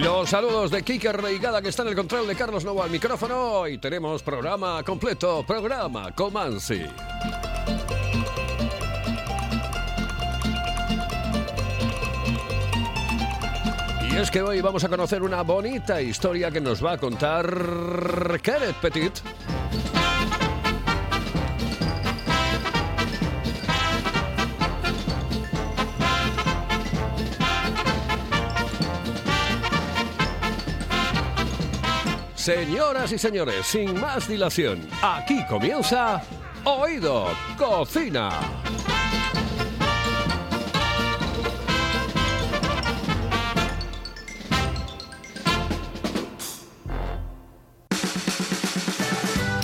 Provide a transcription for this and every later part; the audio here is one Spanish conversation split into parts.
Los saludos de Kike Reigada que está en el control de Carlos Novo al micrófono y tenemos programa completo, programa Comansi. Y es que hoy vamos a conocer una bonita historia que nos va a contar Kenneth Petit. Señoras y señores, sin más dilación, aquí comienza Oído Cocina.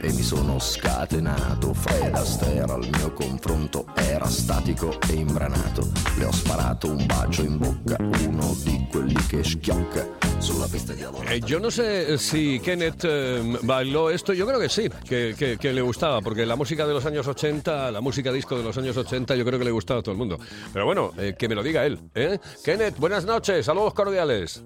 e mi sono scatenato. Fred Astaire al mio confronto era statico e imbranato. Le ho sparato un bacio in bocca, uno di quelli che schiocca sulla pista di. Eh, yo no sé si Kenneth eh, bailó esto, yo creo que sí, que, que- que le gustaba, porque la música de los años 80, la música disco de los años 80, yo creo que le gustaba a todo el mundo. Pero bueno, eh, que me lo diga él. ¿eh? Kenneth, buenas noches, saludos cordiales.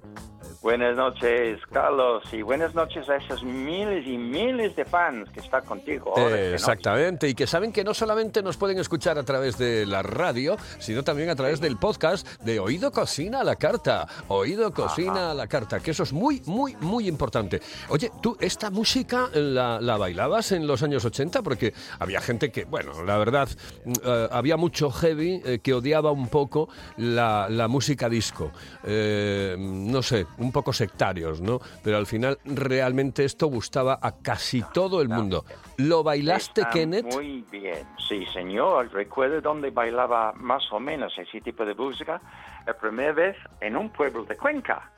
Buenas noches, Carlos, y buenas noches a esos miles y miles de fans que están contigo. ahora Eh, exactamente, y que saben que no solamente nos pueden escuchar a través de la radio, sino también a través del podcast de Oído Cocina a la Carta. Oído Cocina a la Carta, que eso es muy, muy, muy importante. Oye, ¿tú esta música la, la bailabas en los años 80? Porque había gente que, bueno, la verdad, mm, eh, había mucho heavy eh, que odiaba un poco la, la música disco. Eh, no sé, un poco sectarios, ¿no? Pero al final realmente esto gustaba a casi todo el mundo. ¿Lo bailaste, Está Kenneth? Muy bien, sí, señor. Recuerdo dónde bailaba más o menos ese tipo de música la primera vez en un pueblo de Cuenca.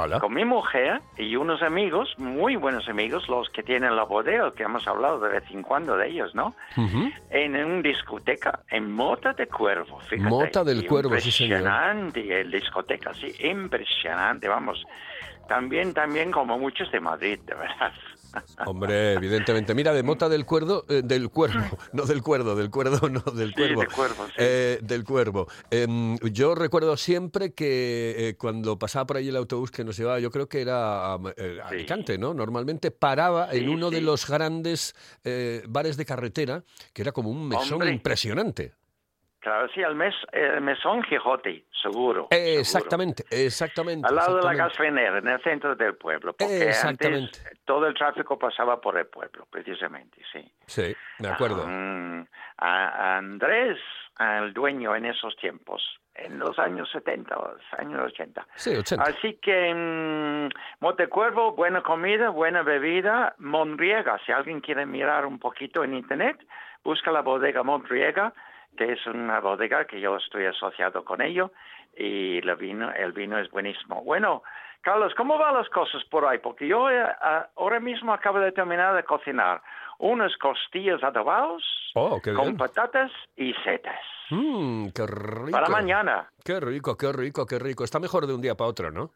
Hola. Con mi mujer y unos amigos, muy buenos amigos, los que tienen la bodega, que hemos hablado de vez en cuando de ellos, ¿no? En una discoteca en Mota de Cuervo. Fíjate. Mota del Cuervo, sí, señor. Impresionante el discoteca, sí, impresionante, vamos. También, también como muchos de Madrid, de verdad. Hombre, evidentemente. Mira, de Mota del Cuerdo, eh, del Cuervo, no del Cuerdo, del Cuerdo, no, del Sí, Cuervo. del Cuervo, sí. Eh, del Cuervo. Em, yo recuerdo siempre que eh, cuando pasaba por ahí el autobús que nos llevaba, yo creo que era a a Sí. Alicante, ¿no? Normalmente paraba en uno de los grandes bares de carretera, que era como un mesón Hombre. impresionante. Claro, sí, el, mes, el mesón Quijote, seguro. Eh, seguro. exactamente, exactamente. Al lado de la gasolinera, en el centro del pueblo, porque Exactamente. antes todo el tráfico pasaba por el pueblo, precisamente, sí. Sí, me acuerdo. A- Andrés, el dueño en esos tiempos, en los años 70, los años 80. Sí, 80. Así que mm, Montecuervo, buena comida, buena bebida, Monriega, si alguien quiere mirar un poquito en internet, busca la bodega Monriega que es una bodega que yo estoy asociado con ello y el vino, el vino es buenísimo. Bueno, Carlos, ¿cómo van las cosas por ahí? Porque yo eh, ahora mismo acabo de terminar de cocinar unas costillas adobados Oh, con bien. patatas y setas. Mmm, qué rico. Para mañana. Qué rico, qué rico, qué rico. Está mejor de un día para otro, ¿no?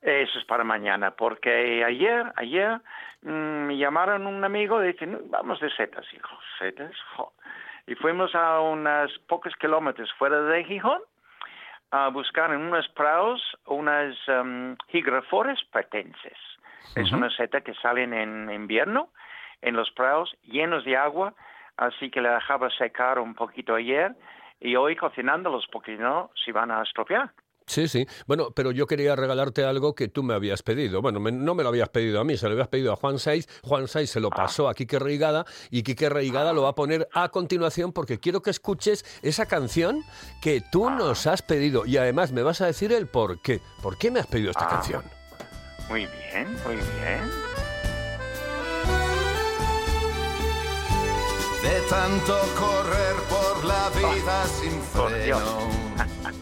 Eso es para mañana, porque ayer, ayer mm, me llamaron un amigo y dicen, "No, vamos de setas, hijo, setas. jo". Y fuimos a unos pocos kilómetros fuera de Gijón a buscar en unos prados unas um, higrafores patenses. Es una seta que salen en invierno en los prados llenos de agua, así que la dejaba secar un poquito ayer y hoy cocinándolos porque no se van a estropear. Sí, sí. Bueno, pero yo quería regalarte algo que tú me habías pedido. Bueno, me- no me lo habías pedido a mí, se lo habías pedido a Juan Saiz. Juan Saiz se lo pasó a Quique Reigada y Quique Reigada lo va a poner a continuación porque quiero que escuches esa canción que tú nos has pedido y además me vas a decir el por qué. ¿Por qué me has pedido esta Ah. canción? Muy bien, muy bien. De tanto correr por la vida sin por Dios.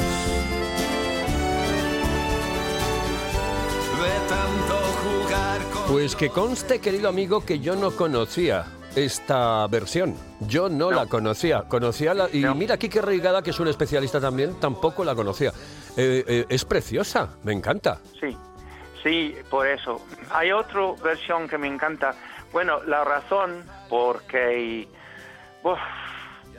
De tanto jugar con Pues que conste, querido amigo, que yo no conocía esta versión. Yo no, la conocía. Conocía la, y No. mira, Quique Reigada, que es un especialista también, tampoco la conocía. Eh, eh, es preciosa, me encanta. Sí, sí, por eso. Hay otra versión que me encanta. Bueno, la razón porque uf,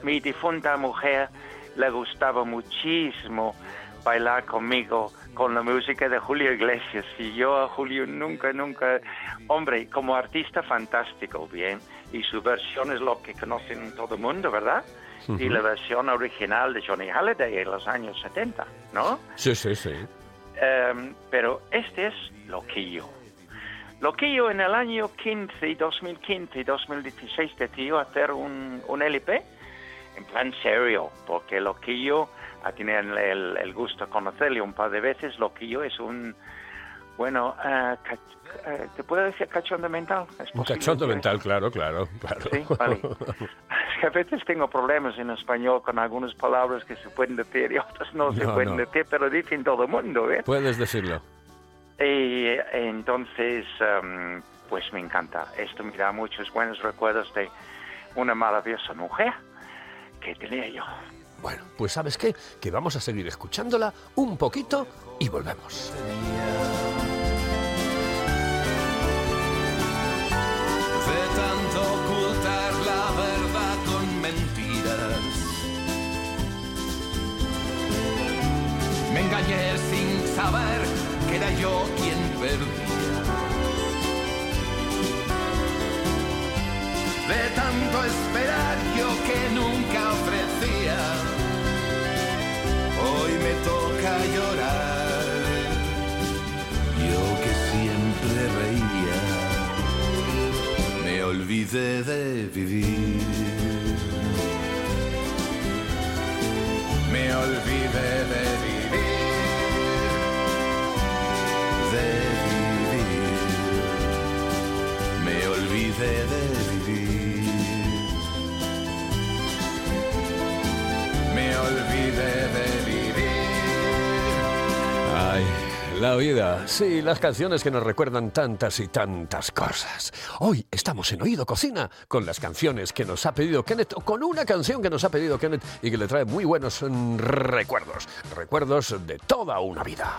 mi difunta mujer le gustaba muchísimo bailar conmigo con la música de Julio Iglesias y yo a Julio nunca, nunca, hombre, como artista fantástico, bien, y su versión es lo que conocen todo el mundo, ¿verdad? Y la versión original de Johnny Halliday en los años 70, ¿no? Sí, sí, sí. Em, pero este es Loquillo. Loquillo en el año 15, 2015 y 2016 decidió hacer un, un LP en plan serio, porque Loquillo, a tener el, el gusto de conocerle un par de veces, Loquillo es un, bueno, eh, cach- eh, ¿te puedo decir cachondo mental? ¿Es Un cachondo que- mental, claro, claro, claro. Sí, vale. Es que a veces tengo problemas en español con algunas palabras que se pueden decir y otras no, se pueden no. decir, pero dicen todo el mundo, ¿eh? Puedes decirlo. Y entonces, em, pues me encanta. Esto me da muchos buenos recuerdos de una maravillosa mujer que tenía yo. Bueno, pues ¿sabes qué? Que vamos a seguir escuchándola un poquito y volvemos. De tanto ocultar la verdad con mentiras. Me engañé sin saber que era yo quien perdía. De tanto esperar yo que nunca me toca llorar. Yo que siempre reía me olvidé de vivir. La vida. Sí, las canciones que nos recuerdan tantas y tantas cosas. Hoy estamos en Oído Cocina con las canciones que nos ha pedido Kenneth, o con una canción que nos ha pedido Kenneth y que le trae muy buenos mm, recuerdos. Recuerdos de toda una vida.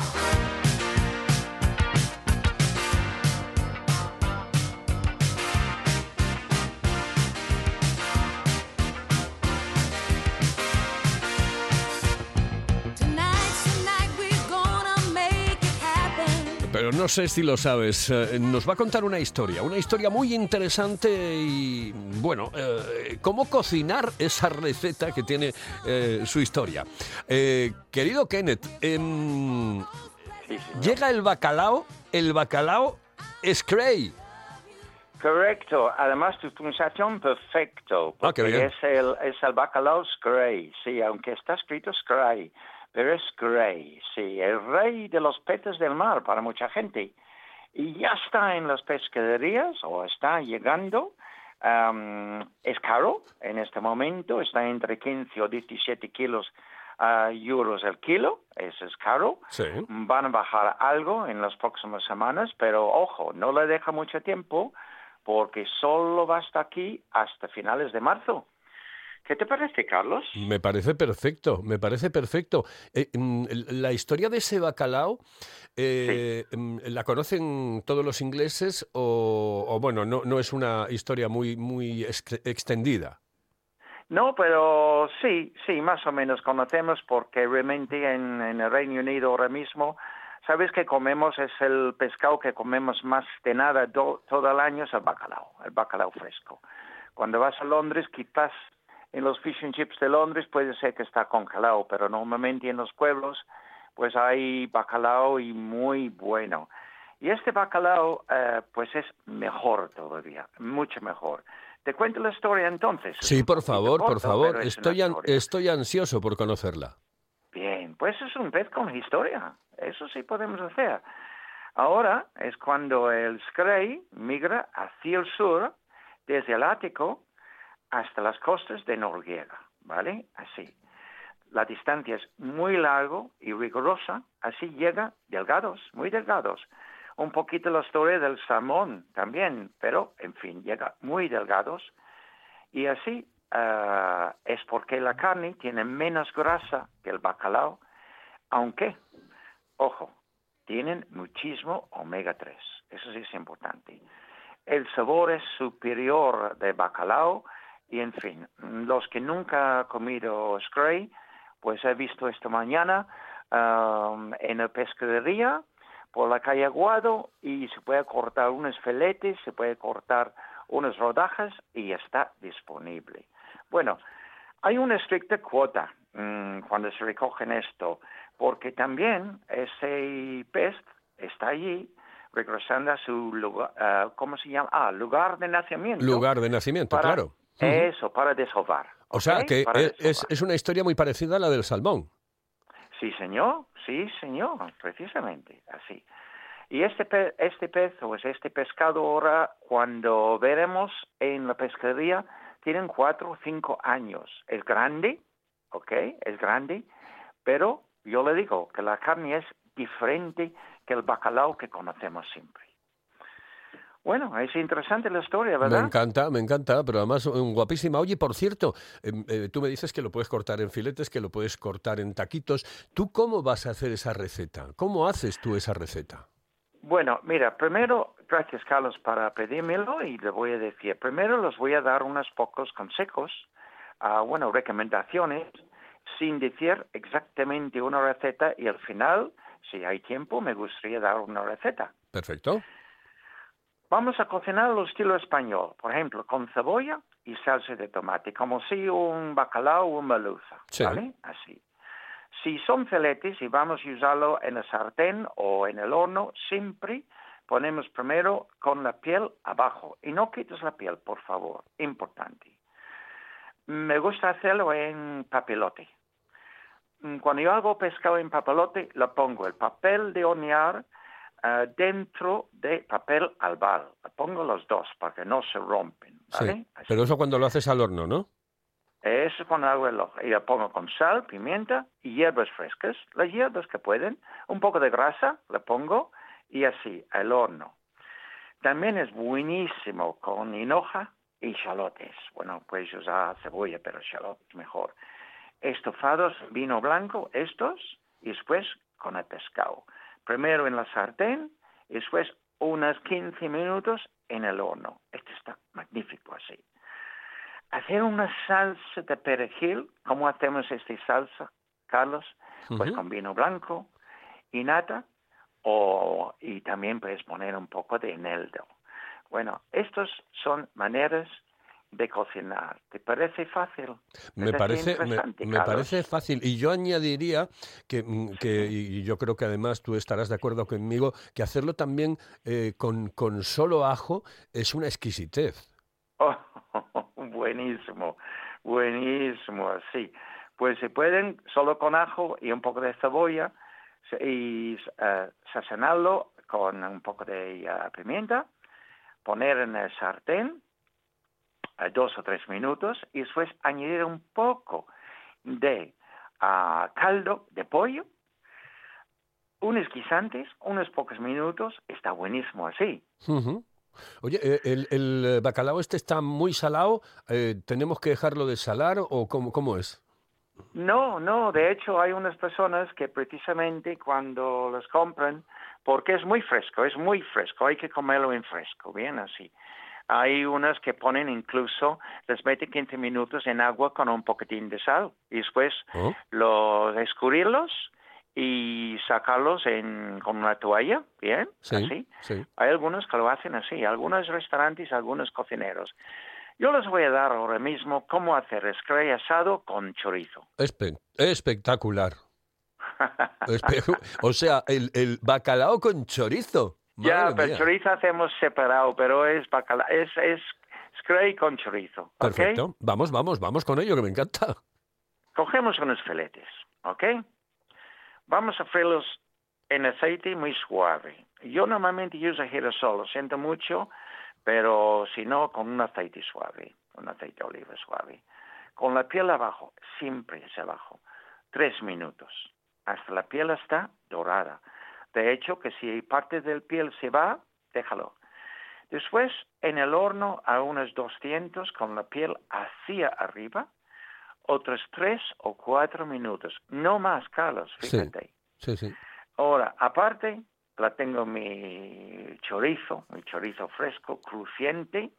Pero no sé si lo sabes, eh, nos va a contar una historia, una historia muy interesante y, bueno, eh, cómo cocinar esa receta que tiene eh, su historia. Eh, querido Kenneth, em, Sí. Llega el bacalao, el bacalao Scray. Correcto. Además, tu pronunciación perfecto. Ah, Porque bien. es el, es el bacalao Scray. Sí, aunque está escrito Scray. Pero es Scray. Sí, el rey de los peces del mar para mucha gente. Y ya está en las pescaderías o está llegando. Es caro en este momento. Está entre 15 o 17 kilos ah, euros el kilo. Eso es caro Sí. van a bajar algo en las próximas semanas, pero ojo, no le deja mucho tiempo porque solo va hasta aquí hasta finales de marzo. ¿Qué te parece, Carlos? Me parece perfecto, me parece perfecto. Eh, mm, la historia de ese bacalao, eh, mm, ¿la conocen todos los ingleses o, o, bueno, no, no es una historia muy, muy ex- extendida? No, pero sí, sí, más o menos conocemos porque realmente en, en el Reino Unido ahora mismo, sabes que comemos es el pescado que comemos más de nada do- todo el año es el bacalao, el bacalao fresco. Cuando vas a Londres, quizás en los fish and chips de Londres puede ser que está congelado, pero normalmente en los pueblos pues hay bacalao y muy bueno. Y este bacalao eh, pues es mejor todavía, mucho mejor. ¿Te cuento la historia entonces? Es Sí, por favor, por favor. Estoy, an- estoy ansioso por conocerla. Bien, pues es un pez con historia. Eso sí podemos hacer. Ahora es cuando el Scray migra hacia el sur, desde el Ático hasta las costas de Noruega, ¿vale? Así. La distancia es muy largo y rigurosa, así llega delgados, muy delgados. Un poquito la historia del salmón también, pero en fin, llega muy delgados. Y así ah, es porque la carne tiene menos grasa que el bacalao, aunque, ojo, tienen muchísimo omega 3. Eso sí es importante. El sabor es superior de bacalao y, en fin, los que nunca han comido scray, pues he visto esta mañana um, en la pescadería por la calle Aguado y se puede cortar unos filetes, se puede cortar unas rodajas y está disponible. Bueno, hay una estricta cuota mm, cuando se recogen esto, porque también ese pez está allí regresando a su lugar, ah, ¿cómo se llama? Ah, lugar de nacimiento. Lugar de nacimiento, para- claro. Eso, para desovar. O sea, que es, es una historia muy parecida a la del salmón. Sí, señor, sí, señor, precisamente así. Y este, pe- este pez, o es este pescado ahora, cuando veremos en la pescadería, tienen cuatro o cinco años. Es grande, ¿ok? Es grande, pero yo le digo que la carne es diferente que el bacalao que conocemos siempre. Bueno, es interesante la historia, Me ¿verdad? encanta, me encanta, pero además um, guapísima. Oye, por cierto, em, eh, tú me dices que lo puedes cortar en filetes, que lo puedes cortar en taquitos. ¿Tú cómo vas a hacer esa receta? ¿Cómo haces tú esa receta? Bueno, mira, primero, gracias Carlos para pedírmelo y le voy a decir, primero les voy a dar unos pocos consejos, ah, bueno, recomendaciones, sin decir exactamente una receta y al final, si hay tiempo, me gustaría dar una receta. Perfecto. Vamos a cocinar al estilo español, por ejemplo, con cebolla y salsa de tomate, como si un bacalao o un merluza, Sí. ¿vale? Así. Si son filetes y vamos a usarlo en el sartén o en el horno, siempre ponemos primero con la piel abajo y no quites la piel, por favor, importante. Me gusta hacerlo en papelote. Cuando yo hago pescado en papelote, le pongo el papel de hornear ah, dentro de papel albal. Pongo los dos para que no se rompen, ¿vale? Sí. Pero eso cuando lo haces al horno, ¿no? Eso el ojo. Y le pongo con sal, pimienta y hierbas frescas, las hierbas que pueden, un poco de grasa le pongo y así, al horno. También es buenísimo con hinoja y chalotes. Bueno, puedes usar cebolla, pero chalotes mejor. Estofados, vino blanco, estos, y después con el pescado. Primero en la sartén, y después unos 15 minutos en el horno. Esto está magnífico así hacer una salsa de perejil, ¿cómo hacemos esta salsa, Carlos? Pues con vino blanco y nata, o, y también puedes poner un poco de eneldo. Bueno, estas son maneras de cocinar. ¿Te parece fácil? Me ¿Es así parece, me, parece fácil. Y yo añadiría que, mm, que, y yo creo que además tú estarás de acuerdo conmigo, que hacerlo también eh, con, con solo ajo es una exquisitez. Oh, buenísimo, buenísimo, sí. Pues se pueden solo con ajo y un poco de cebolla y eh, sazonarlo con un poco de eh, pimienta, poner en el sartén eh, dos o tres minutos y después añadir un poco de ah, caldo de pollo, unos guisantes, unos pocos minutos, está buenísimo así. Oye, eh, el, el, eh, bacalao este está muy salado, eh, ¿tenemos que dejarlo de salar o cómo, cómo es? No, no, de hecho hay unas personas que precisamente cuando los compran, porque es muy fresco, es muy fresco, hay que comerlo en fresco, bien así. Hay unas que ponen incluso, les meten 15 minutos en agua con un poquitín de sal y después Oh. los escurrirlos y sacarlos en, con una toalla, bien, Sí, así. sí. Hay algunos que lo hacen así, algunos restaurantes, algunos cocineros. Yo les voy a dar ahora mismo cómo hacer scray asado con chorizo. Espe- espectacular. Espe- o sea, el, el bacalao con chorizo. Ya, pero mía. chorizo hacemos separado, pero es bacala, es, es scray con chorizo. ¿ok? Perfecto. Vamos, vamos, vamos con ello, que me encanta. Cogemos unos filetes, ¿ok? Vamos a freírlos en aceite muy suave. Yo normalmente uso girasol, lo siento mucho, pero si no, con un aceite suave, un aceite de oliva suave. Con la piel abajo, siempre es abajo, tres minutos, hasta la piel está dorada. De hecho, que si parte del piel se va, déjalo. Después, en el horno a unos 200 con la piel hacia arriba, otros tres o cuatro minutos. No más, Carlos, Sí. fíjate. Sí, sí. Ahora, aparte, la tengo mi chorizo, mi chorizo fresco, crujiente,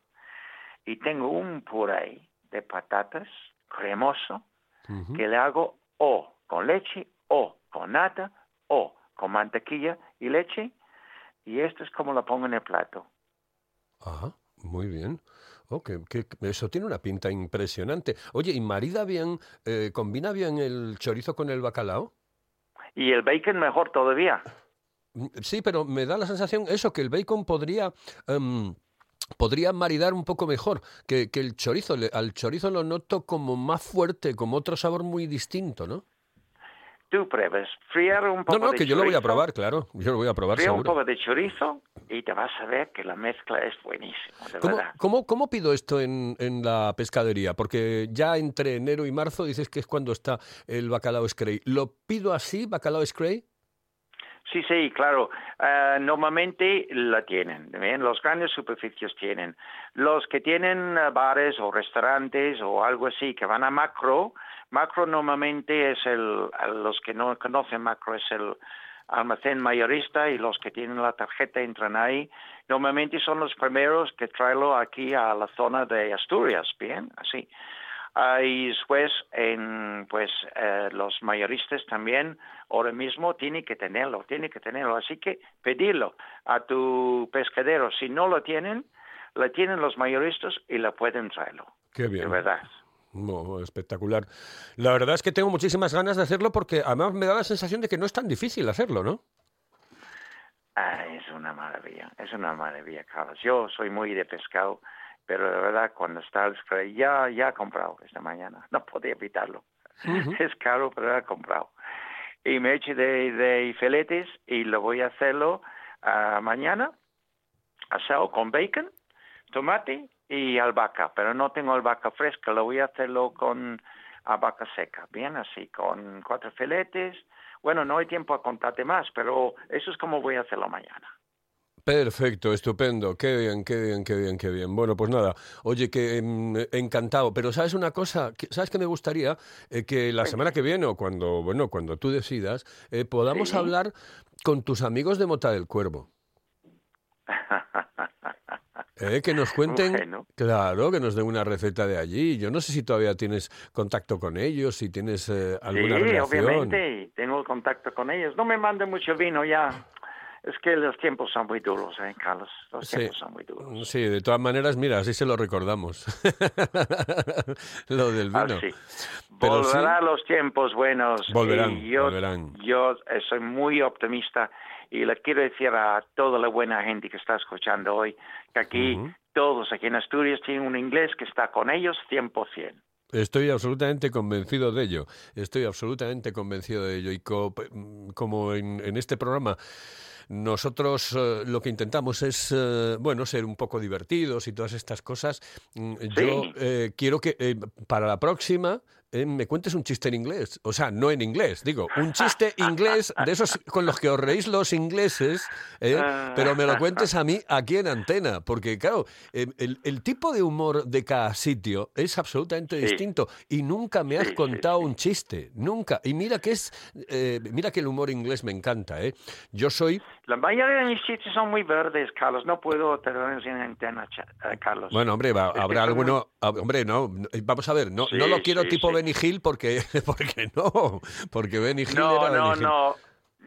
y tengo un puré de patatas cremoso que le hago o con leche, o con nata, o con mantequilla y leche, y esto es como lo pongo en el plato. Ajá, muy bien. Oh, que- eso tiene una pinta impresionante. Oye, ¿y marida bien, eh, combina bien el chorizo con el bacalao? Y el bacon mejor todavía. Mm, Sí, pero me da la sensación eso, que el bacon podría, em, podría maridar un poco mejor que, que el chorizo. Le- al chorizo lo noto como más fuerte, como otro sabor muy distinto, ¿no? Tú pruebes, friar un No, poco no, de que yo lo voy a probar, claro. Yo lo voy a probar Fría un seguro. poco de chorizo y te vas a ver que la mezcla es buenísima, de ¿Cómo, verdad. cómo, cómo pido esto en, en la pescadería? Porque ya entre enero y marzo dices que es cuando está el bacalao scray. ¿Lo pido así, bacalao scray? Sí, sí, claro. Ah, normalmente la tienen, ¿bien? Los grandes superficies tienen. Los que tienen ah, bares o restaurantes o algo así que van a macro, macro normalmente es el, los que no conocen macro es el almacén mayorista y los que tienen la tarjeta entran ahí. Normalmente son los primeros que traerlo aquí a la zona de Asturias, ¿bien? Así. Ah, y después, en, pues eh, los mayoristas también ahora mismo tienen que tenerlo, tienen que tenerlo. Así que pedirlo a tu pescadero. Si no lo tienen, lo tienen los mayoristas y lo pueden traerlo. Qué De bien. verdad. No, espectacular. La verdad es que tengo muchísimas ganas de hacerlo porque además me da la sensación de que no es tan difícil hacerlo, ¿no? Ah, es una maravilla, es una maravilla, Carlos. Yo soy muy de pescado, pero de verdad cuando está el spray, ya, ya he comprado esta mañana, no podía evitarlo. Es caro, pero he comprado. Y me eché de, de filetes y lo voy a hacerlo ah, mañana, asado con bacon, tomate y albahaca, pero no tengo albahaca fresca, lo voy a hacerlo con albahaca seca, bien así, con cuatro filetes. Bueno, no hay tiempo a contarte más, pero eso es como voy a hacerlo mañana. Perfecto, estupendo, qué bien, qué bien, qué bien, qué bien. Bueno, pues nada, oye, que em, encantado. Pero sabes una cosa, sabes que me gustaría Eh, que la semana que viene o cuando, bueno, cuando tú decidas, eh, podamos Sí. hablar con tus amigos de Mota del Cuervo. Eh, que nos cuenten, Bueno. claro, que nos den una receta de allí. Yo no sé si todavía tienes contacto con ellos, si tienes eh, alguna sí, relación. obviamente, tengo contacto con ellos. No me manden mucho vino ya. Es que los tiempos son muy duros, ¿eh, Carlos? Los Sí. tiempos son muy duros. Sí, de todas maneras, mira, así se lo recordamos. lo del vino. Pero sí, Volverán los tiempos buenos. Volverán, y yo, volverán. Yo soy muy optimista y le quiero decir a toda la buena gente que está escuchando hoy que aquí todos aquí en Asturias tienen un inglés que está con ellos 100%. Estoy absolutamente convencido de ello. Estoy absolutamente convencido de ello. Y co- como en, en este programa nosotros eh, lo que intentamos es, eh, bueno, ser un poco divertidos y todas estas cosas, mm, yo eh, quiero que para la próxima eh, me cuentes un chiste en inglés. O sea, no en inglés, digo, un chiste inglés de esos con los que os reís los ingleses, eh, pero me lo cuentes a mí aquí en antena. Porque, claro, eh, el, el tipo de humor de cada sitio es absolutamente Sí. distinto y nunca me has Sí, contado sí. un chiste, nunca. Y mira que es, eh, mira que el humor inglés me encanta, ¿eh? Yo soy, La mayoría de mis chistes son muy verdes, Carlos. No puedo tenerlos en antena, eh, Carlos. bueno, hombre, va- habrá alguno, hombre, no, vamos a ver, no, no lo quiero tipo. Benny Hill porque, porque no, porque Benny Hill No, era no, Benny Hill. no.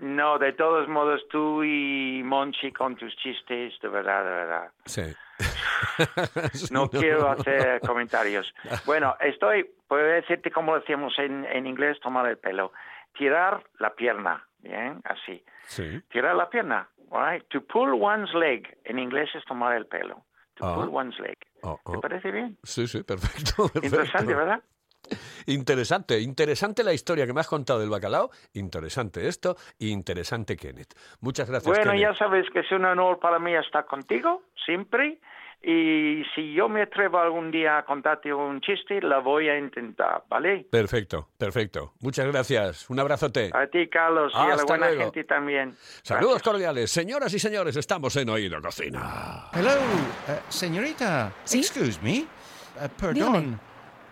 No, de todos modos, tú y Monchi con tus chistes, de verdad, de verdad. Sí. No, quiero hacer comentarios. Bueno, estoy, puedo decirte como decíamos en, en inglés, tomar el pelo. Tirar la pierna, bien, así. Sí. Tirar la pierna, right? To pull one's leg, en inglés es tomar el pelo. To Ah. pull one's leg. Oh, ¿Te oh. parece bien? Sí, sí, perfecto, perfecto. Interesante, ¿verdad? Interesante, interesante la historia que me has contado del bacalao, interesante esto, y interesante Kenneth. Muchas gracias. Bueno, Kenneth. ya sabes que es un honor para mí estar contigo, siempre. Y si yo me atrevo algún día a contarte un chiste, la voy a intentar, ¿vale? Perfecto, perfecto. Muchas gracias. Un abrazote. A ti, Carlos, y a la Hasta buena luego. gente también. Saludos Gracias. cordiales. Señoras y señores, estamos en Oído Cocina. Hello, eh, señorita. ¿Sí? Excuse me. Eh, perdón. Dígame.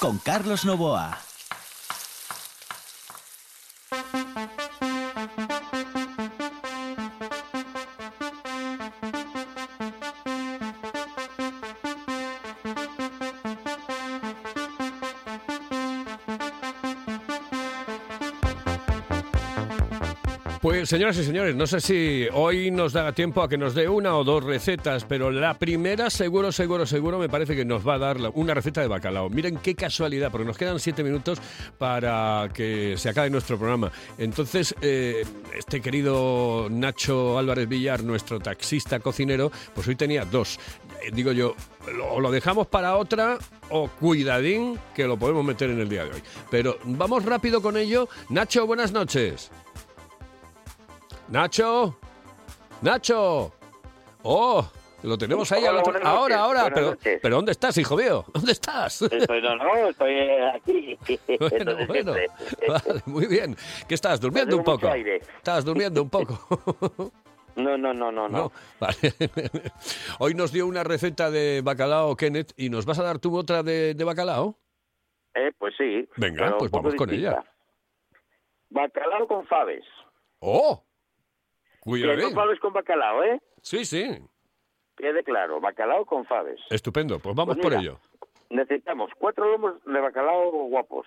Con Carlos Novoa. Pues señoras y señores, no sé si hoy nos da tiempo a que nos dé una o dos recetas, pero la primera seguro, seguro, seguro me parece que nos va a dar una receta de bacalao. Miren qué casualidad, porque nos quedan siete minutos para que se acabe nuestro programa. Entonces, eh, este querido Nacho Álvarez Villar, nuestro taxista cocinero, pues hoy tenía dos. Eh, digo yo, lo, lo dejamos para otra o cuidadín que lo podemos meter en el día de hoy. Pero vamos rápido con ello. Nacho, buenas noches. Nacho, Nacho. Oh, lo tenemos ahí al Hola, otro. buenas Ahora, ahora. Pero, noches. pero ¿dónde estás, hijo mío? ¿Dónde estás? Estoy, no, no, estoy eh, aquí. Bueno, Entonces, bueno. siempre. Vale, muy bien. ¿Qué estás? ¿Durmiendo un poco? ¿Estás durmiendo un poco? No, no, no, no, no. No, vale. Hoy nos dio una receta de bacalao, Kenneth, y nos vas a dar tú otra de, de bacalao. Eh, pues sí. Venga, pues vamos con ella. Bacalao con faves. ¡Oh! Que no faves con bacalao, ¿eh? Sí, sí. Quede claro, bacalao con faves. Estupendo. Pues vamos Pues por ello. Necesitamos cuatro lomos de bacalao guapos,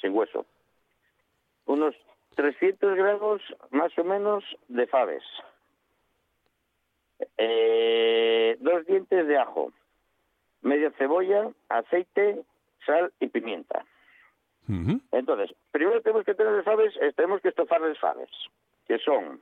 sin hueso. Unos 300 gramos más o menos de faves. Eh, dos dientes de ajo. Media cebolla, aceite, sal y pimienta. Entonces, primero tenemos que tener las faves, tenemos que estofar las faves, que son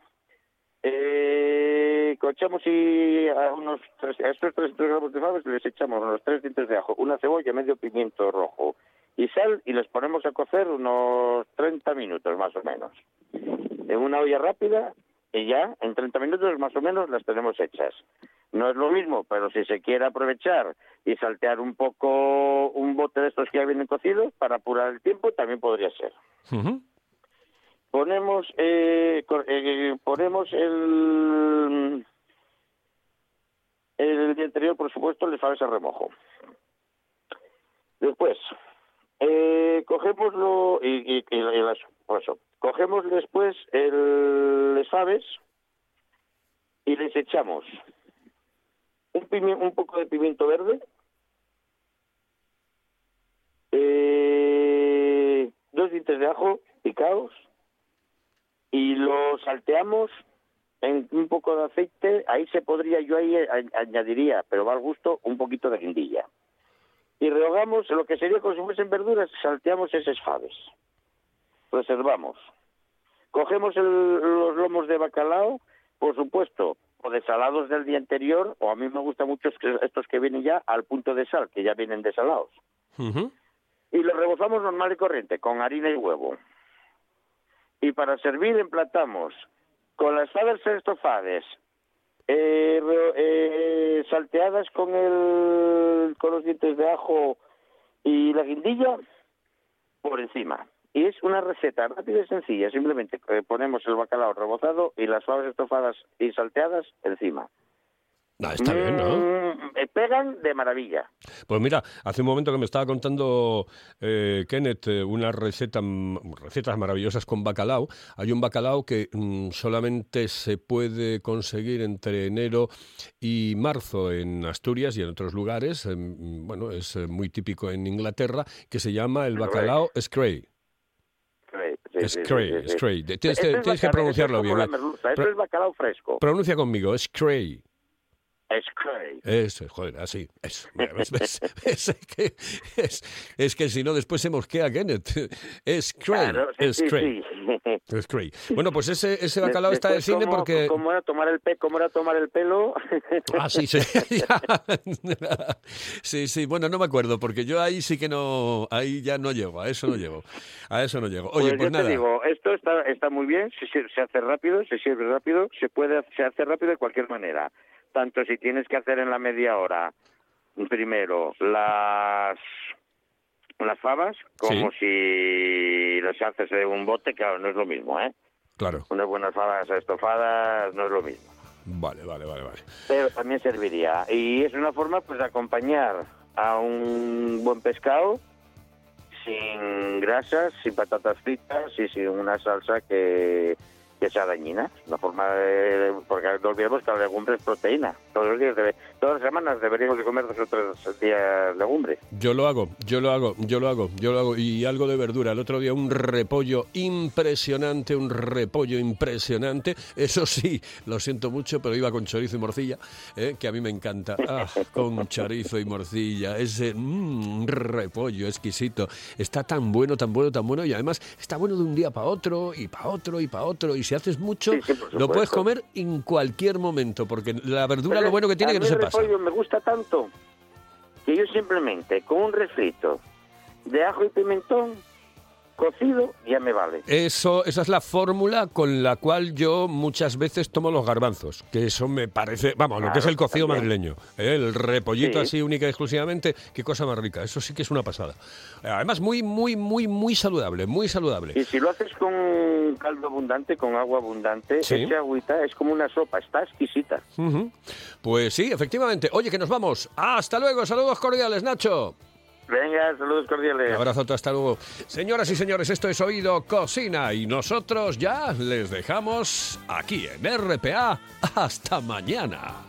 Eh, cochamos y a unos tres, a estos 300 gramos de faves les echamos unos tres dientes de ajo, una cebolla, medio pimiento rojo y sal y les ponemos a cocer unos 30 minutos más o menos. En una olla rápida y ya en 30 minutos más o menos las tenemos hechas. No es lo mismo, pero si se quiere aprovechar y saltear un poco un bote de estos que ya vienen cocidos para apurar el tiempo, también podría ser. Ponemos, eh, eh, ponemos el, el día anterior, por supuesto, les faves a remojo. Después, eh, cogemos lo, y, y- y las- por eso, cogemos después el, les y les echamos un, pimi- un poco de pimiento verde, eh, dos dientes de ajo picados y lo salteamos en un poco de aceite. Ahí se podría, yo ahí a- añadiría, pero va al gusto, un poquito de guindilla. Y rehogamos lo que sería como si fuesen verduras, salteamos esos faves. Reservamos. Cogemos el- los lomos de bacalao, por supuesto, o desalados del día anterior, o a mí me gustan mucho estos- que vienen ya al punto de sal, que ya vienen desalados. Y los rebozamos normal y corriente, con harina y huevo. Y para servir emplatamos con las faves estofadas, eh, eh, salteadas con, el, con los dientes de ajo y la guindilla por encima. Y es una receta rápida y sencilla. Simplemente eh, ponemos el bacalao rebozado y las faves estofadas y salteadas encima. Ah, está bien, ¿no? Mm, eh, pegan de maravilla. Pues mira, hace un momento que me estaba contando eh, Kenneth eh, unas receta, recetas maravillosas con bacalao. Hay un bacalao que mm, solamente se puede conseguir entre enero y marzo en Asturias y en otros lugares. eh, mm, bueno, es eh, muy típico en Inglaterra, que se llama el bacalao Scray. Scray. Scray. Tienes que, pronunciarlo bien. Esto es bacalao fresco. Pronuncia conmigo, Scray. Scray. Eso, joder, así. Eso. Mira, ¿ves? ¿Ves? Es, que, es, es que si no, después se mosquea Kenneth. Es. Claro, sí, es sí, sí. Es Cray. Bueno, pues ese, ese bacalao está en el Después, cine ¿cómo- porque. ¿Cómo era tomar el, pe cómo era tomar el pelo? Ah, sí, sí. sí, sí. Bueno, no me acuerdo porque yo ahí sí que no. Ahí ya no llego. A eso no llego. A eso no llego. Oye, pues, pues, yo nada. te digo, esto está, está muy bien, se, se- se hace rápido, se sirve rápido, se puede se hace rápido de cualquier manera. Tanto si tienes que hacer en la media hora, primero, las las fabas, como si las haces de un bote, claro, no es lo mismo, ¿eh? Claro. Unas buenas fabas estofadas no es lo mismo. Vale, vale, vale, vale. pero también serviría. Y es una forma pues de acompañar a un buen pescado sin grasas, sin patatas fritas y sin una salsa que, que sea dañina. Una forma de... Porque no olvidemos que la legumbre es proteína. Todos los días, debe- todas las semanas deberíamos de comer dos o tres días legumbre. Yo lo hago, yo lo hago, yo lo hago, yo lo hago. Y algo de verdura. El otro día un repollo impresionante, un repollo impresionante. Eso sí, lo siento mucho, pero iba con chorizo y morcilla, eh, que a mí me encanta. Ah, con chorizo y morcilla. Ese mm, repollo exquisito. Está tan bueno, tan bueno, tan bueno. Y además está bueno de un día para otro, y para otro, y para otro. Y si haces mucho, Sí, sí, por lo puedes comer en cualquier momento, porque la verdura Pero lo bueno que tiene es que no se el pasa. repollo me gusta tanto que yo simplemente con un refrito de ajo y pimentón cocido ya me vale. Eso, esa es la fórmula con la cual yo muchas veces tomo los garbanzos, que eso me parece, vamos, lo que es el cocido también. madrileño, ¿eh? el repollito Sí. así única y exclusivamente, qué cosa más rica, eso sí que es una pasada. Además muy, muy, muy, muy saludable, muy saludable. Y si lo haces con caldo abundante, con agua abundante, Sí. esa agüita es como una sopa, está exquisita. Pues sí, efectivamente. Oye, que nos vamos. Hasta luego, saludos cordiales, Nacho. Venga, saludos cordiales. Un abrazo, hasta luego. Señoras y señores, esto es Oído Cocina y nosotros ya les dejamos aquí en RPA. Hasta mañana.